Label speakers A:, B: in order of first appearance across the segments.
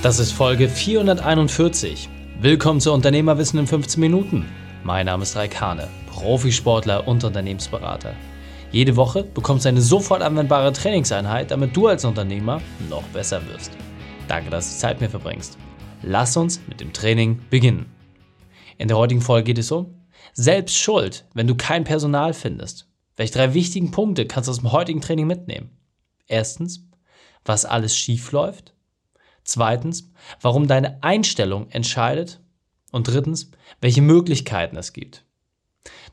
A: Das ist Folge 441. Willkommen zu Unternehmerwissen in 15 Minuten. Mein Name ist Raik Hane, Profisportler und Unternehmensberater. Jede Woche bekommst du eine sofort anwendbare Trainingseinheit, damit du als Unternehmer noch besser wirst. Danke, dass du Zeit mit mir verbringst. Lass uns mit dem Training beginnen. In der heutigen Folge geht es um Selbst Schuld, wenn du kein Personal findest. Welche drei wichtigen Punkte kannst du aus dem heutigen Training mitnehmen? Erstens, was alles schief läuft. Zweitens, warum deine Einstellung entscheidet. Und drittens, welche Möglichkeiten es gibt.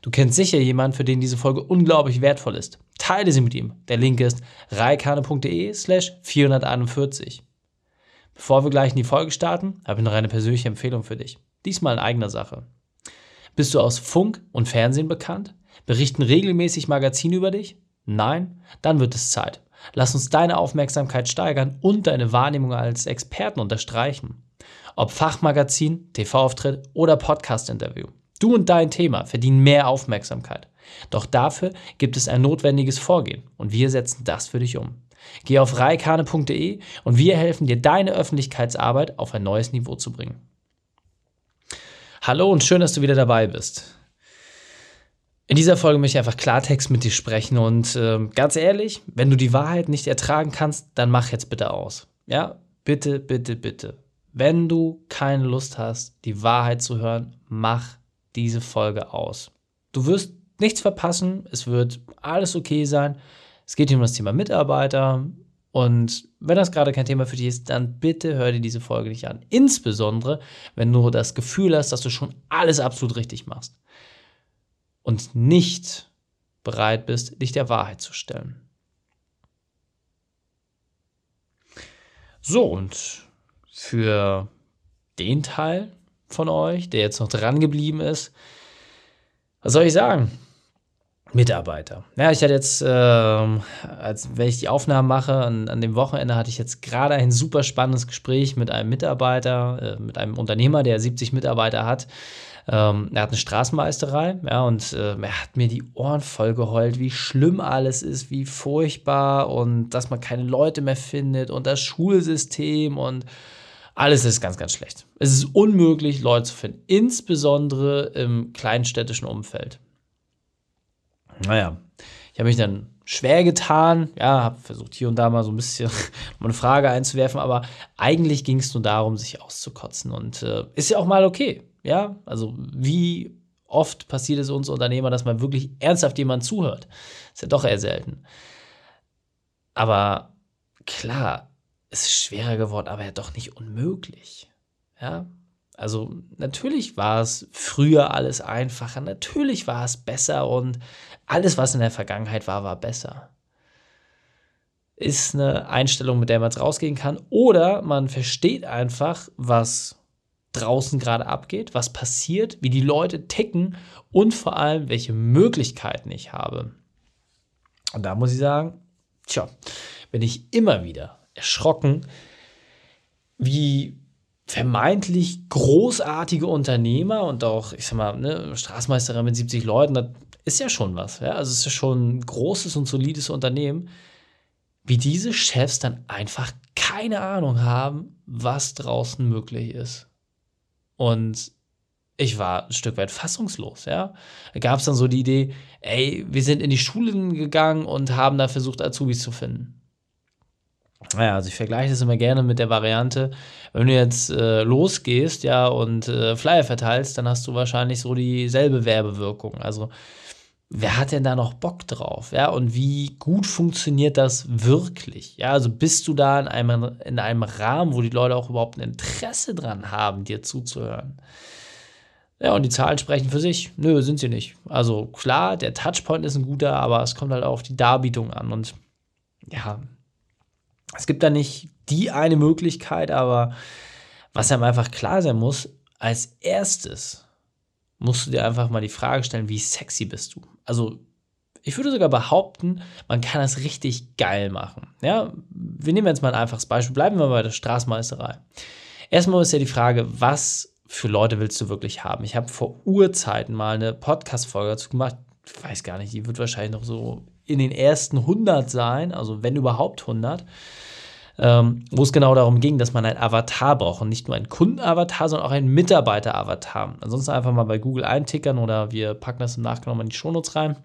A: Du kennst sicher jemanden, für den diese Folge unglaublich wertvoll ist. Teile sie mit ihm. Der Link ist reikane.de slash 441. Bevor wir gleich in die Folge starten, habe ich noch eine persönliche Empfehlung für dich. Diesmal in eigener Sache. Bist du aus Funk und Fernsehen bekannt? Berichten regelmäßig Magazine über dich? Nein? Dann wird es Zeit. Lass uns deine Aufmerksamkeit steigern und deine Wahrnehmung als Experten unterstreichen. Ob Fachmagazin, TV-Auftritt oder Podcast-Interview. Du und dein Thema verdienen mehr Aufmerksamkeit. Doch dafür gibt es ein notwendiges Vorgehen und wir setzen das für dich um. Geh auf reikane.de und wir helfen dir, deine Öffentlichkeitsarbeit auf ein neues Niveau zu bringen. Hallo und schön, dass du wieder dabei bist. In dieser Folge möchte ich einfach Klartext mit dir sprechen und äh, ganz ehrlich, wenn du die Wahrheit nicht ertragen kannst, dann mach jetzt bitte aus. Ja, bitte, bitte, bitte. Wenn du keine Lust hast, die Wahrheit zu hören, mach diese Folge aus. Du wirst nichts verpassen, es wird alles okay sein. Es geht hier um das Thema Mitarbeiter und wenn das gerade kein Thema für dich ist, dann bitte hör dir diese Folge nicht an. Insbesondere, wenn du das Gefühl hast, dass du schon alles absolut richtig machst und nicht bereit bist, dich der Wahrheit zu stellen. So, und für den Teil von euch, der jetzt noch dran geblieben ist, was soll ich sagen? Mitarbeiter. Ja, ich hatte jetzt, äh, als wenn ich die Aufnahmen mache, an, an dem Wochenende hatte ich jetzt gerade ein super spannendes Gespräch mit einem Mitarbeiter, äh, mit einem Unternehmer, der 70 Mitarbeiter hat. Ähm, er hat eine Straßenmeisterei, ja, und äh, er hat mir die Ohren voll geheult, wie schlimm alles ist, wie furchtbar und dass man keine Leute mehr findet und das Schulsystem und alles ist ganz, ganz schlecht. Es ist unmöglich, Leute zu finden, insbesondere im kleinstädtischen Umfeld. Naja, ich habe mich dann schwer getan, ja, habe versucht hier und da mal so ein bisschen eine Frage einzuwerfen, aber eigentlich ging es nur darum, sich auszukotzen und äh, ist ja auch mal okay. Ja, also wie oft passiert es uns Unternehmer, dass man wirklich ernsthaft jemand zuhört? Ist ja doch eher selten. Aber klar, es ist schwerer geworden, aber ja doch nicht unmöglich. Ja, also natürlich war es früher alles einfacher, natürlich war es besser und alles, was in der Vergangenheit war, war besser. Ist eine Einstellung, mit der man jetzt rausgehen kann. Oder man versteht einfach, was draußen gerade abgeht, was passiert, wie die Leute ticken und vor allem, welche Möglichkeiten ich habe. Und da muss ich sagen, tja, bin ich immer wieder erschrocken, wie vermeintlich großartige Unternehmer und auch, ich sag mal, ne, Straßenmeisterin mit 70 Leuten, das ist ja schon was. Ja? Also es ist ja schon ein großes und solides Unternehmen, wie diese Chefs dann einfach keine Ahnung haben, was draußen möglich ist. Und ich war ein Stück weit fassungslos, ja. Da gab es dann so die Idee, ey, wir sind in die Schulen gegangen und haben da versucht, Azubis zu finden. Naja, also ich vergleiche das immer gerne mit der Variante, wenn du jetzt äh, losgehst, ja, und äh, Flyer verteilst, dann hast du wahrscheinlich so dieselbe Werbewirkung. Also, wer hat denn da noch Bock drauf? Ja, und wie gut funktioniert das wirklich? Ja, also bist du da in einem, in einem Rahmen, wo die Leute auch überhaupt ein Interesse dran haben, dir zuzuhören? Ja, und die Zahlen sprechen für sich. Nö, sind sie nicht. Also klar, der Touchpoint ist ein guter, aber es kommt halt auch auf die Darbietung an. Und ja, es gibt da nicht die eine Möglichkeit, aber was einem einfach klar sein muss, als erstes musst du dir einfach mal die Frage stellen, wie sexy bist du? Also, ich würde sogar behaupten, man kann das richtig geil machen. Ja, wir nehmen jetzt mal ein einfaches Beispiel. Bleiben wir bei der Straßenmeisterei. Erstmal ist ja die Frage, was für Leute willst du wirklich haben? Ich habe vor Urzeiten mal eine Podcast-Folge dazu gemacht. Ich weiß gar nicht, die wird wahrscheinlich noch so in den ersten 100 sein, also wenn überhaupt 100. ähm, wo es genau darum ging, dass man ein Avatar braucht und nicht nur ein Kundenavatar, sondern auch ein Mitarbeiter-Avatar. Ansonsten einfach mal bei Google eintickern oder wir packen das im Nachgang in die Shownotes rein.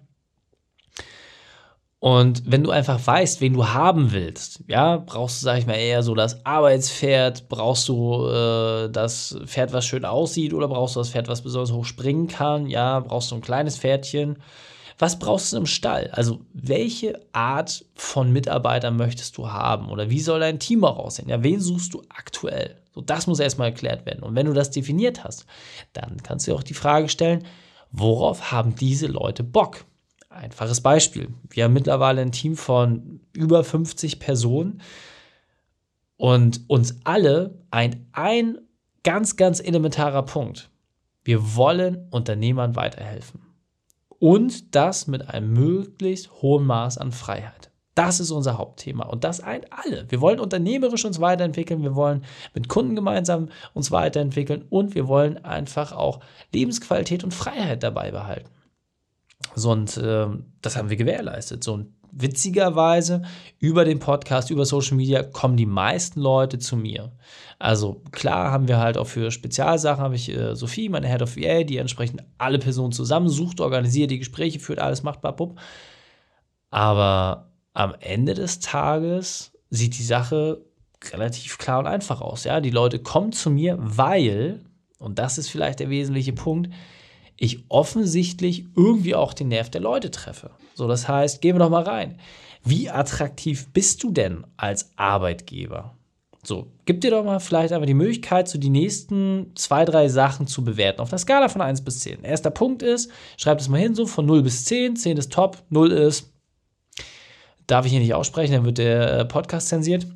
A: Und wenn du einfach weißt, wen du haben willst, ja, brauchst du, sag ich mal, eher so das Arbeitspferd, brauchst du äh, das Pferd, was schön aussieht, oder brauchst du das Pferd, was besonders hoch springen kann, ja, brauchst du ein kleines Pferdchen. Was brauchst du im Stall? Also, welche Art von Mitarbeitern möchtest du haben? Oder wie soll dein Team auch aussehen? Ja, wen suchst du aktuell? So, das muss erstmal erklärt werden. Und wenn du das definiert hast, dann kannst du auch die Frage stellen, worauf haben diese Leute Bock? Einfaches Beispiel. Wir haben mittlerweile ein Team von über 50 Personen und uns alle ein, ein ganz, ganz elementarer Punkt. Wir wollen Unternehmern weiterhelfen. Und das mit einem möglichst hohen Maß an Freiheit. Das ist unser Hauptthema und das eint alle. Wir wollen unternehmerisch uns weiterentwickeln, wir wollen mit Kunden gemeinsam uns weiterentwickeln und wir wollen einfach auch Lebensqualität und Freiheit dabei behalten. So, und äh, das haben wir gewährleistet. So, und witzigerweise über den Podcast, über Social Media kommen die meisten Leute zu mir. Also klar haben wir halt auch für Spezialsachen, habe ich äh, Sophie, meine Head of VA, die entsprechend alle Personen zusammensucht, organisiert die Gespräche, führt alles, macht, babup. Aber am Ende des Tages sieht die Sache relativ klar und einfach aus. Ja, die Leute kommen zu mir, weil, und das ist vielleicht der wesentliche Punkt, ich offensichtlich irgendwie auch den Nerv der Leute treffe. So, das heißt, gehen wir doch mal rein. Wie attraktiv bist du denn als Arbeitgeber? So, gib dir doch mal vielleicht einfach die Möglichkeit, so die nächsten zwei, drei Sachen zu bewerten auf einer Skala von 1 bis 10. Erster Punkt ist, schreib das mal hin, so von 0 bis 10. 10 ist top, 0 ist, darf ich hier nicht aussprechen, dann wird der äh, Podcast zensiert.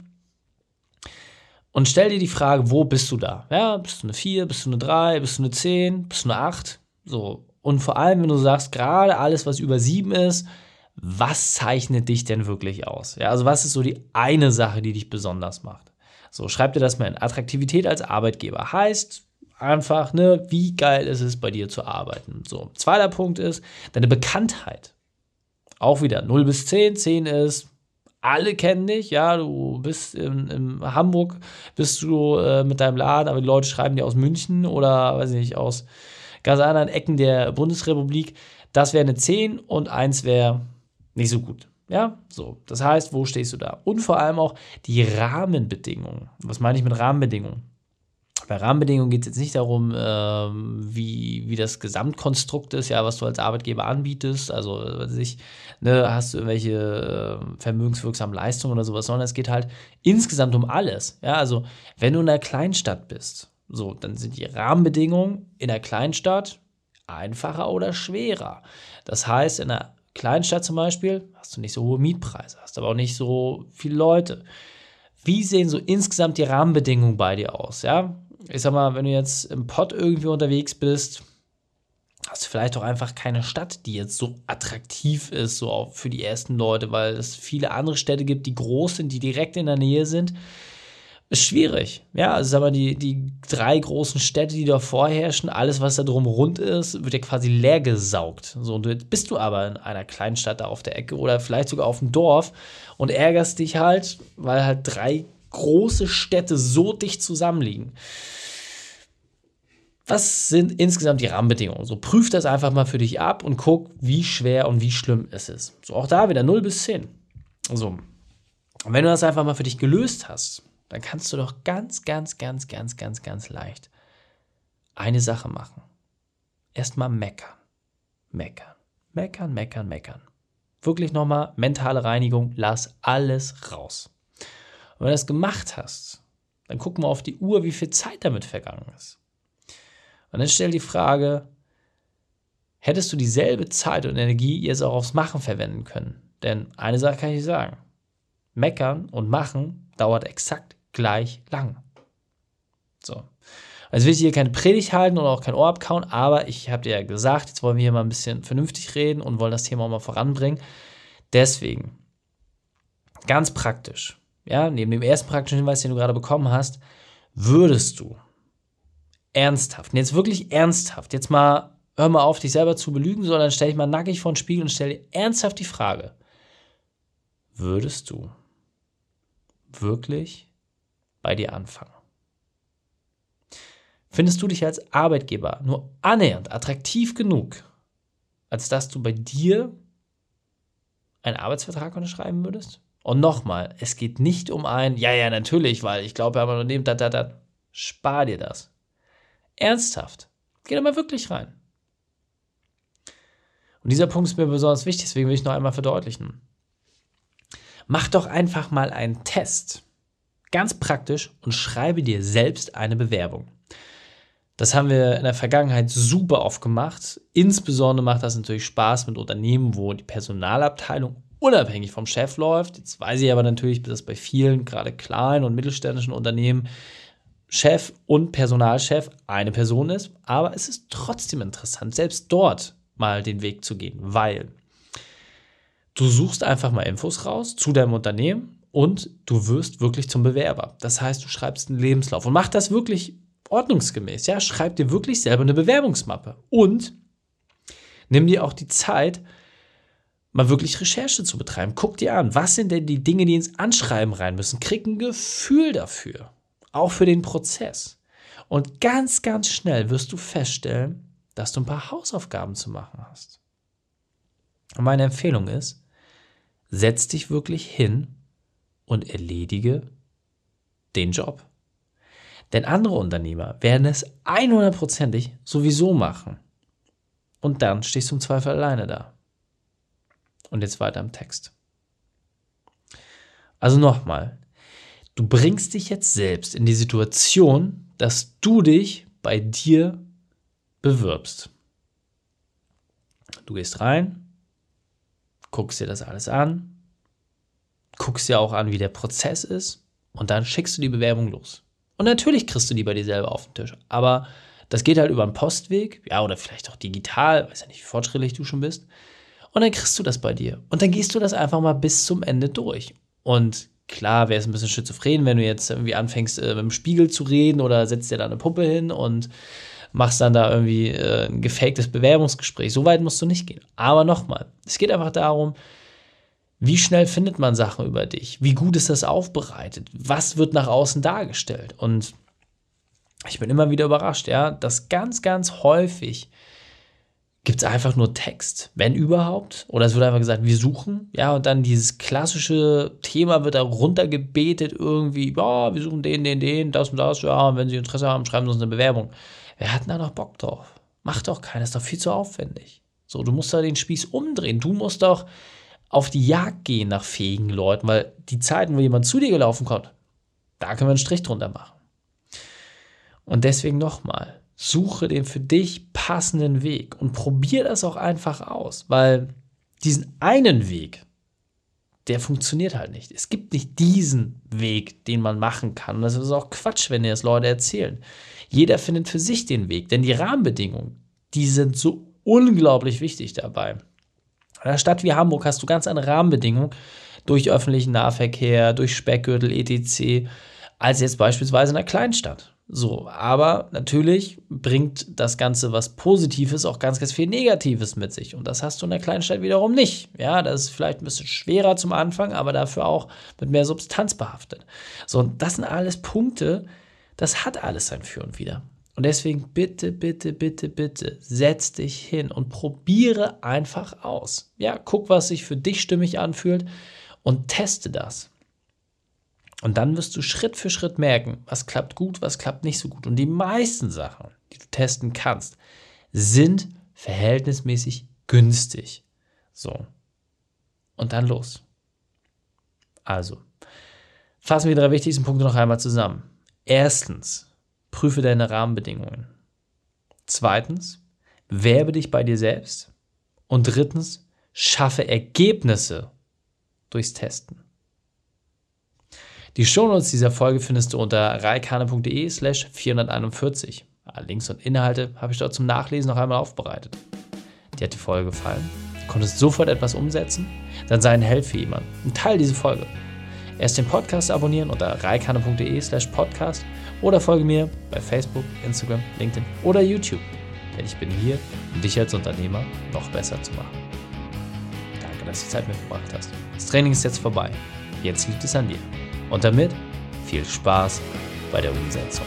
A: Und stell dir die Frage, wo bist du da? Ja, bist du eine 4, bist du eine 3, bist du eine 10, bist du eine 8? So. Und vor allem, wenn du sagst, gerade alles, was über sieben ist, was zeichnet dich denn wirklich aus? Ja, also was ist so die eine Sache, die dich besonders macht? So, schreib dir das mal in. Attraktivität als Arbeitgeber heißt einfach, ne, wie geil ist es, bei dir zu arbeiten? So, zweiter Punkt ist deine Bekanntheit. Auch wieder 0 bis 10. 10 ist, alle kennen dich, ja, du bist in, in Hamburg, bist du äh, mit deinem Laden, aber die Leute schreiben dir aus München oder, weiß ich nicht, aus ganz anderen Ecken der Bundesrepublik. Das wäre eine 10 und 1 wäre nicht so gut. Ja, so. Das heißt, wo stehst du da? Und vor allem auch die Rahmenbedingungen. Was meine ich mit Rahmenbedingungen? Bei Rahmenbedingungen geht es jetzt nicht darum, ähm, wie, wie das Gesamtkonstrukt ist, ja, was du als Arbeitgeber anbietest. Also, was ich, ne, hast du irgendwelche äh, vermögenswirksamen Leistungen oder sowas, sondern es geht halt insgesamt um alles. Ja, also, wenn du in einer Kleinstadt bist, so, dann sind die Rahmenbedingungen in der Kleinstadt einfacher oder schwerer. Das heißt, in einer Kleinstadt zum Beispiel hast du nicht so hohe Mietpreise, hast aber auch nicht so viele Leute. Wie sehen so insgesamt die Rahmenbedingungen bei dir aus? Ja, ich sag mal, wenn du jetzt im Pott irgendwie unterwegs bist, hast du vielleicht auch einfach keine Stadt, die jetzt so attraktiv ist, so auch für die ersten Leute, weil es viele andere Städte gibt, die groß sind, die direkt in der Nähe sind ist schwierig. Ja, also sag mal, die, die drei großen Städte, die da vorherrschen, alles, was da drum rund ist, wird ja quasi leer gesaugt. So, und jetzt bist du aber in einer kleinen Stadt da auf der Ecke oder vielleicht sogar auf dem Dorf und ärgerst dich halt, weil halt drei große Städte so dicht zusammenliegen. Was sind insgesamt die Rahmenbedingungen? So, prüf das einfach mal für dich ab und guck, wie schwer und wie schlimm es ist. So, auch da wieder 0 bis 10. So. Und wenn du das einfach mal für dich gelöst hast, dann kannst du doch ganz, ganz, ganz, ganz, ganz, ganz leicht eine Sache machen. Erstmal meckern. Meckern. Meckern, meckern, meckern. Wirklich nochmal mentale Reinigung, lass alles raus. Und wenn du das gemacht hast, dann guck mal auf die Uhr, wie viel Zeit damit vergangen ist. Und dann stell die Frage, hättest du dieselbe Zeit und Energie jetzt auch aufs Machen verwenden können? Denn eine Sache kann ich sagen. Meckern und machen dauert exakt gleich lang. So. Also will ich hier keine Predigt halten oder auch kein Ohr abkauen, aber ich habe dir ja gesagt, jetzt wollen wir hier mal ein bisschen vernünftig reden und wollen das Thema auch mal voranbringen. Deswegen, ganz praktisch, ja, neben dem ersten praktischen Hinweis, den du gerade bekommen hast, würdest du ernsthaft, und jetzt wirklich ernsthaft, jetzt mal, hör mal auf, dich selber zu belügen, sondern stell dich mal nackig vor den Spiegel und stell dir ernsthaft die Frage, würdest du wirklich bei dir anfangen. Findest du dich als Arbeitgeber nur annähernd attraktiv genug, als dass du bei dir einen Arbeitsvertrag unterschreiben würdest? Und nochmal, es geht nicht um ein, ja, ja, natürlich, weil ich glaube, haben ein Unternehmen, da, da, da. Spar dir das. Ernsthaft. Geh da mal wirklich rein. Und dieser Punkt ist mir besonders wichtig, deswegen will ich noch einmal verdeutlichen. Mach doch einfach mal einen Test. Ganz praktisch und schreibe dir selbst eine Bewerbung. Das haben wir in der Vergangenheit super oft gemacht. Insbesondere macht das natürlich Spaß mit Unternehmen, wo die Personalabteilung unabhängig vom Chef läuft. Jetzt weiß ich aber natürlich, dass bei vielen, gerade kleinen und mittelständischen Unternehmen, Chef und Personalchef eine Person ist. Aber es ist trotzdem interessant, selbst dort mal den Weg zu gehen, weil du suchst einfach mal Infos raus zu deinem Unternehmen und du wirst wirklich zum Bewerber. Das heißt, du schreibst einen Lebenslauf und mach das wirklich ordnungsgemäß. Ja, schreib dir wirklich selber eine Bewerbungsmappe und nimm dir auch die Zeit, mal wirklich Recherche zu betreiben. Guck dir an, was sind denn die Dinge, die ins Anschreiben rein müssen. Krieg ein Gefühl dafür, auch für den Prozess. Und ganz, ganz schnell wirst du feststellen, dass du ein paar Hausaufgaben zu machen hast. Und meine Empfehlung ist, setz dich wirklich hin und erledige den Job. Denn andere Unternehmer werden es 100%ig sowieso machen. Und dann stehst du im Zweifel alleine da. Und jetzt weiter im Text. Also nochmal, du bringst dich jetzt selbst in die Situation, dass du dich bei dir bewirbst. Du gehst rein, guckst dir das alles an, guckst dir auch an, wie der Prozess ist und dann schickst du die Bewerbung los. Und natürlich kriegst du die bei dir selber auf den Tisch. Aber das geht halt über einen Postweg, ja, oder vielleicht auch digital, weiß ja nicht, wie fortschrittlich du schon bist. Und dann kriegst du das bei dir. Und dann gehst du das einfach mal bis zum Ende durch. Und klar wäre es ein bisschen schizophren, wenn du jetzt irgendwie anfängst, äh, mit dem Spiegel zu reden oder setzt dir da eine Puppe hin und machst dann da irgendwie äh, ein gefaktes Bewerbungsgespräch. So weit musst du nicht gehen. Aber nochmal, es geht einfach darum, wie schnell findet man Sachen über dich? Wie gut ist das aufbereitet? Was wird nach außen dargestellt? Und ich bin immer wieder überrascht, ja, dass ganz, ganz häufig gibt es einfach nur Text, wenn überhaupt. Oder es wird einfach gesagt, wir suchen, ja, und dann dieses klassische Thema wird da runtergebetet irgendwie, ja, wir suchen den, den, den, das und das, ja, und wenn Sie Interesse haben, schreiben Sie uns eine Bewerbung. Wer hat da noch Bock drauf? Macht doch keiner, ist doch viel zu aufwendig. So, du musst da den Spieß umdrehen. Du musst doch auf die Jagd gehen nach fähigen Leuten, weil die Zeiten, wo jemand zu dir gelaufen kommt, da können wir einen Strich drunter machen. Und deswegen nochmal, suche den für dich passenden Weg und probier das auch einfach aus, weil diesen einen Weg, der funktioniert halt nicht. Es gibt nicht diesen Weg, den man machen kann. Und das ist auch Quatsch, wenn dir das Leute erzählen. Jeder findet für sich den Weg, denn die Rahmenbedingungen, die sind so unglaublich wichtig dabei. In einer Stadt wie Hamburg hast du ganz andere Rahmenbedingungen durch öffentlichen Nahverkehr, durch Speckgürtel, etc., als jetzt beispielsweise in einer Kleinstadt. So, aber natürlich bringt das Ganze was Positives auch ganz, ganz viel Negatives mit sich. Und das hast du in der Kleinstadt wiederum nicht. Ja, das ist vielleicht ein bisschen schwerer zum Anfang, aber dafür auch mit mehr Substanz behaftet. So, und das sind alles Punkte, das hat alles sein Für und Wider. Und deswegen bitte, bitte, bitte, bitte, setz dich hin und probiere einfach aus. Ja, guck, was sich für dich stimmig anfühlt und teste das. Und dann wirst du Schritt für Schritt merken, was klappt gut, was klappt nicht so gut. Und die meisten Sachen, die du testen kannst, sind verhältnismäßig günstig. So. Und dann los. Also, fassen wir die drei wichtigsten Punkte noch einmal zusammen. Erstens, prüfe deine Rahmenbedingungen. Zweitens, werbe dich bei dir selbst. Und drittens, schaffe Ergebnisse durchs Testen. Die Shownotes dieser Folge findest du unter reikane.de slash 441. Links und Inhalte habe ich dort zum Nachlesen noch einmal aufbereitet. Dir hat die Folge gefallen? Du konntest sofort etwas umsetzen? Dann sei ein Held für jemanden und teile diese Folge. Erst den Podcast abonnieren unter reikane.de slash podcast oder folge mir bei Facebook, Instagram, LinkedIn oder YouTube. Denn ich bin hier, um dich als Unternehmer noch besser zu machen. Danke, dass du Zeit mitgebracht hast. Das Training ist jetzt vorbei. Jetzt liegt es an dir. Und damit viel Spaß bei der Umsetzung.